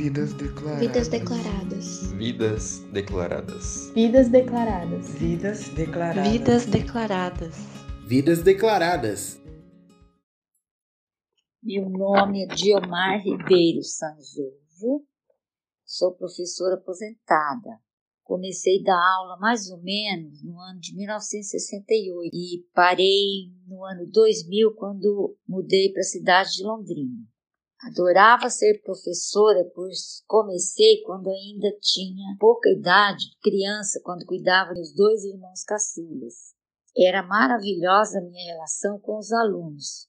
Vidas declaradas. Vidas declaradas. Vidas declaradas. Vidas declaradas. Vidas declaradas. Vidas declaradas. Vidas declaradas. Meu nome é Diomar Ribeiro Sanzovo, sou professora aposentada. Comecei a dar aula mais ou menos no ano de 1968 e parei no ano 2000 quando mudei para a cidade de Londrina. Adorava ser professora, pois comecei quando ainda tinha pouca idade, criança, quando cuidava dos dois irmãos caçulas. Era maravilhosa a minha relação com os alunos.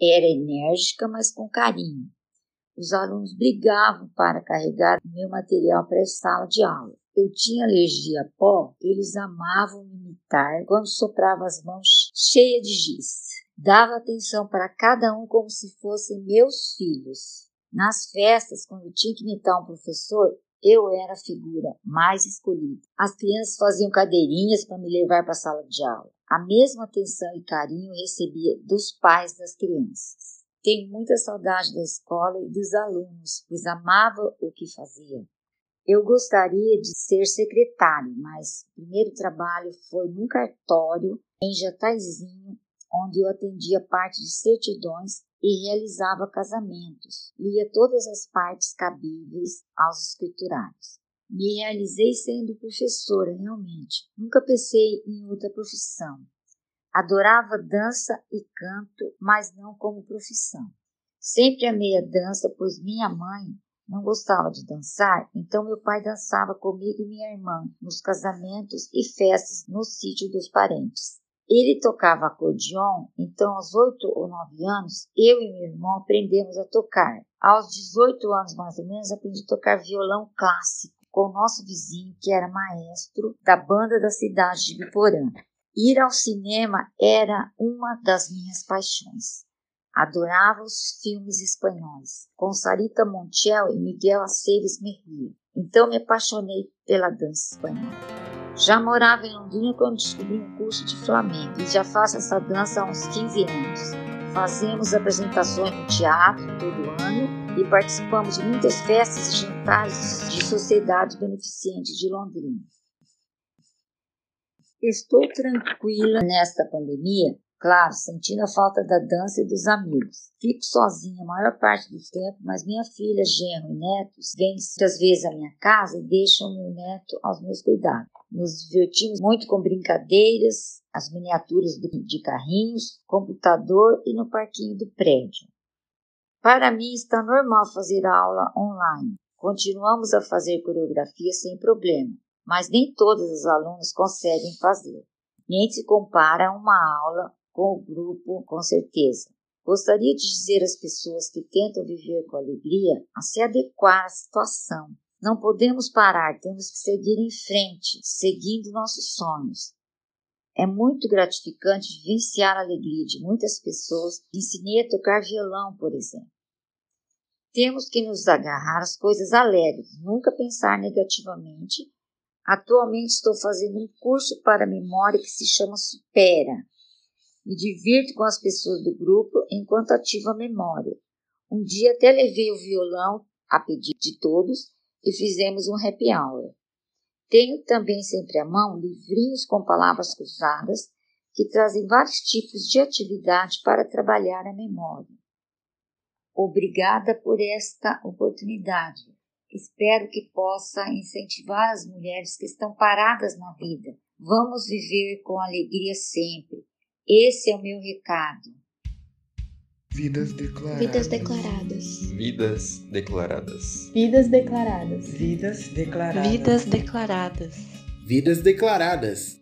Era enérgica, mas com carinho. Os alunos brigavam para carregar meu material para a sala de aula. Eu tinha alergia a pó, eles amavam me imitar quando soprava as mãos cheias de giz. Dava atenção para cada um como se fossem meus filhos. Nas festas, quando tinha que imitar um professor, eu era a figura mais escolhida. As crianças faziam cadeirinhas para me levar para a sala de aula. A mesma atenção e carinho recebia dos pais das crianças. Tenho muita saudade da escola e dos alunos, pois amava o que fazia. Eu gostaria de ser secretário, mas o primeiro trabalho foi num cartório em Jataizinho, onde eu atendia parte de certidões e realizava casamentos. Lia todas as partes cabíveis aos escriturários. Me realizei sendo professora, realmente. Nunca pensei em outra profissão. Adorava dança e canto, mas não como profissão. Sempre amei a dança, pois minha mãe não gostava de dançar, então meu pai dançava comigo e minha irmã nos casamentos e festas no sítio dos parentes. Ele tocava acordeon, então aos oito ou nove anos, eu e meu irmão aprendemos a tocar. Aos 18 anos mais ou menos, aprendi a tocar violão clássico com o nosso vizinho, que era maestro da banda da cidade de Biporã. Ir ao cinema era uma das minhas paixões. Adorava os filmes espanhóis, com Sarita Montiel e Miguel Aceves Merria. Então me apaixonei pela dança espanhola. Já morava em Londrina quando descobri um curso de flamenco e já faço essa dança há uns 15 anos. Fazemos apresentações no teatro todo ano e participamos de muitas festas e jantares de sociedade beneficente de Londrina. Estou tranquila nesta pandemia, claro, sentindo a falta da dança e dos amigos. Fico sozinha a maior parte do tempo, mas minha filha, genro e netos vêm muitas vezes à minha casa e deixam meu neto aos meus cuidados. Nos divertimos muito com brincadeiras, as miniaturas de carrinhos, computador e no parquinho do prédio. Para mim está normal fazer aula online. Continuamos a fazer coreografia sem problema mas nem todas as alunas conseguem fazer. Nem se compara a uma aula com o grupo, com certeza. Gostaria de dizer às pessoas que tentam viver com alegria a se adequar à situação. Não podemos parar, temos que seguir em frente, seguindo nossos sonhos. É muito gratificante vivenciar a alegria de muitas pessoas. Ensinei a tocar violão, por exemplo. Temos que nos agarrar às coisas alegres, nunca pensar negativamente Atualmente estou fazendo um curso para memória que se chama Supera. Me divirto com as pessoas do grupo enquanto ativo a memória. Um dia até levei o violão a pedido de todos e fizemos um happy hour. Tenho também sempre à mão livrinhos com palavras cruzadas que trazem vários tipos de atividade para trabalhar a memória. Obrigada por esta oportunidade. Espero que possa incentivar as mulheres que estão paradas na vida. Vamos viver com alegria sempre. Esse é o meu recado. Vidas declaradas. Vidas declaradas. Vidas declaradas. Vidas declaradas. Vidas declaradas. Vidas declaradas. Vidas declaradas.